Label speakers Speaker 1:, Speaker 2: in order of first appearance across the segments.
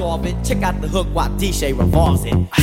Speaker 1: Check out the hook while DJ revolves it.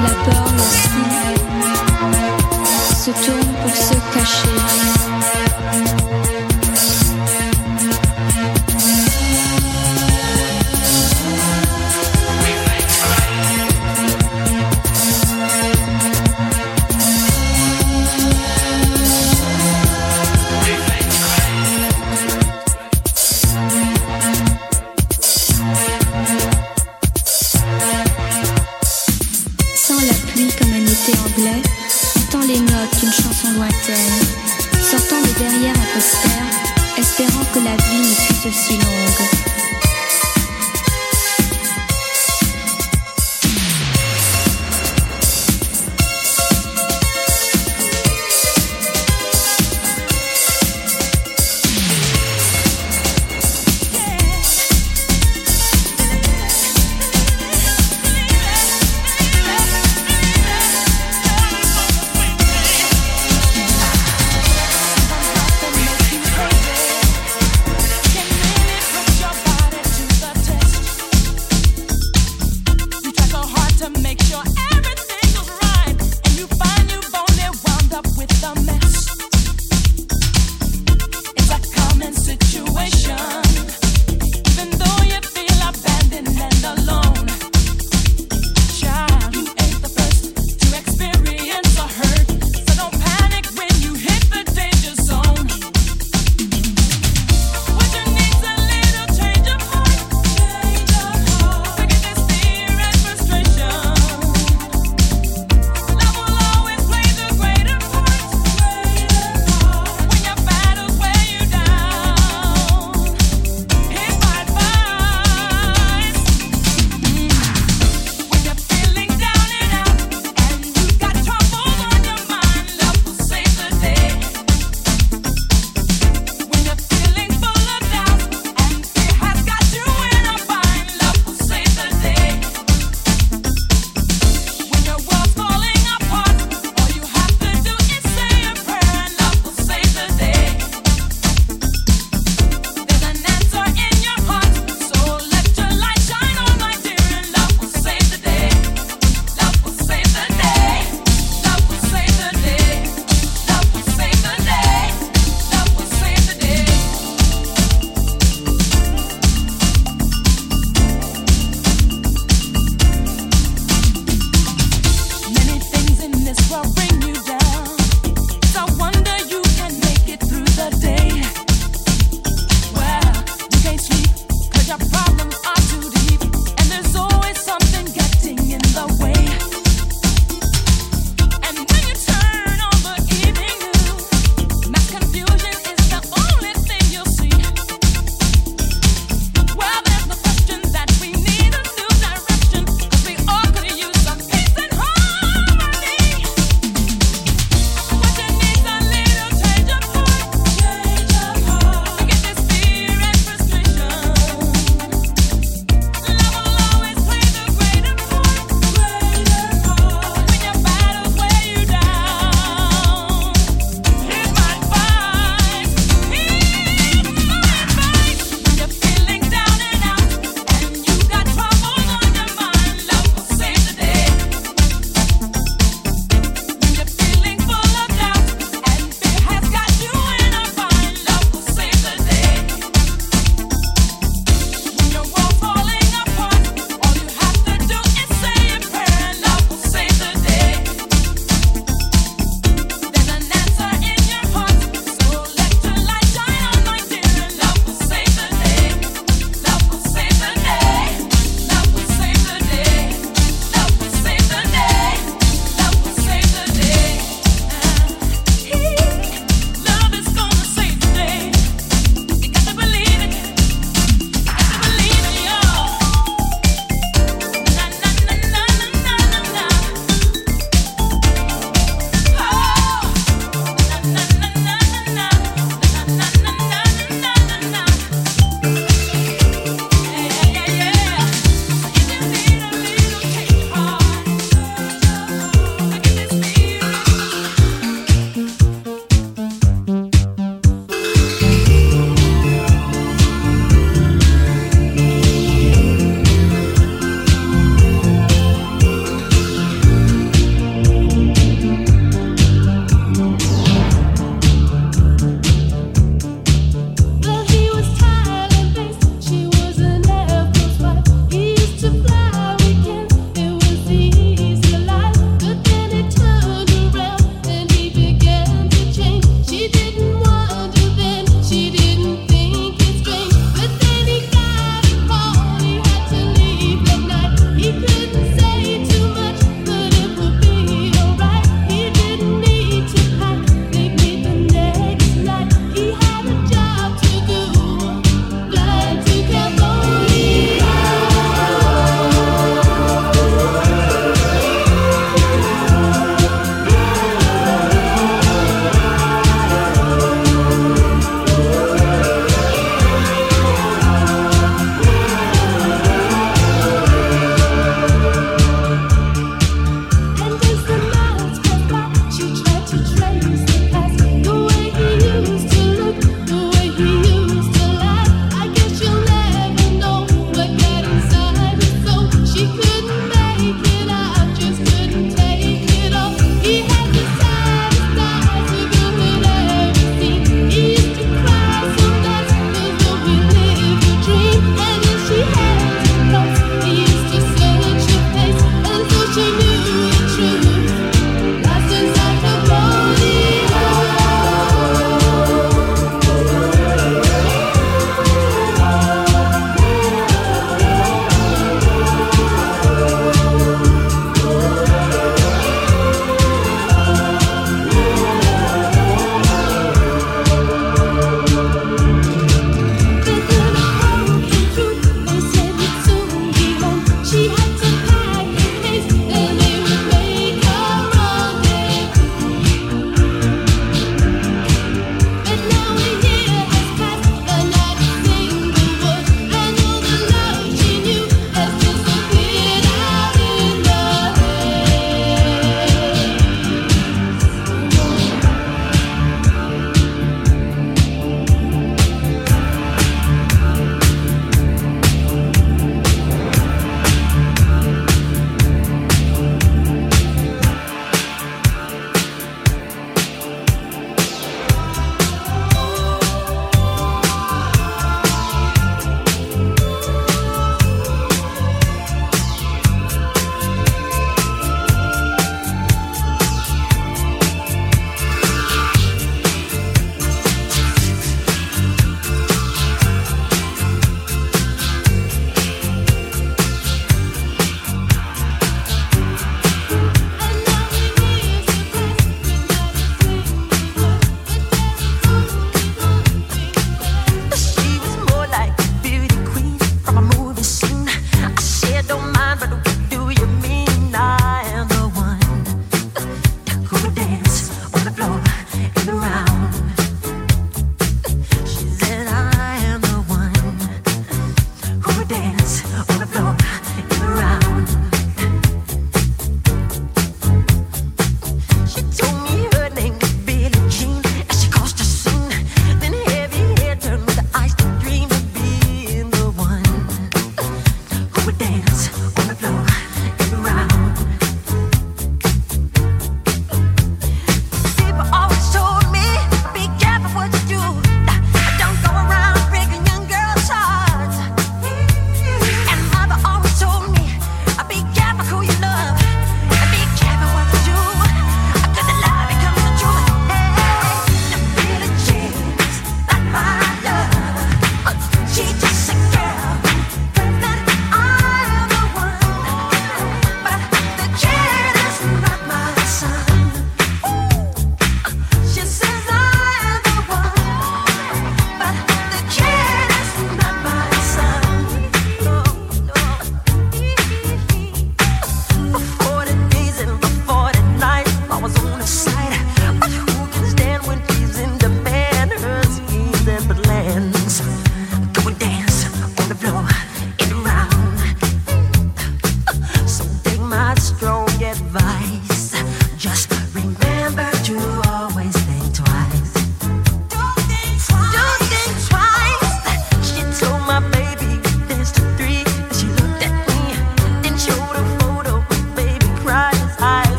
Speaker 1: La borne
Speaker 2: assise se tourne pour se cacher.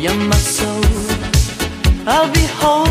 Speaker 2: you're my soul. I'll be home.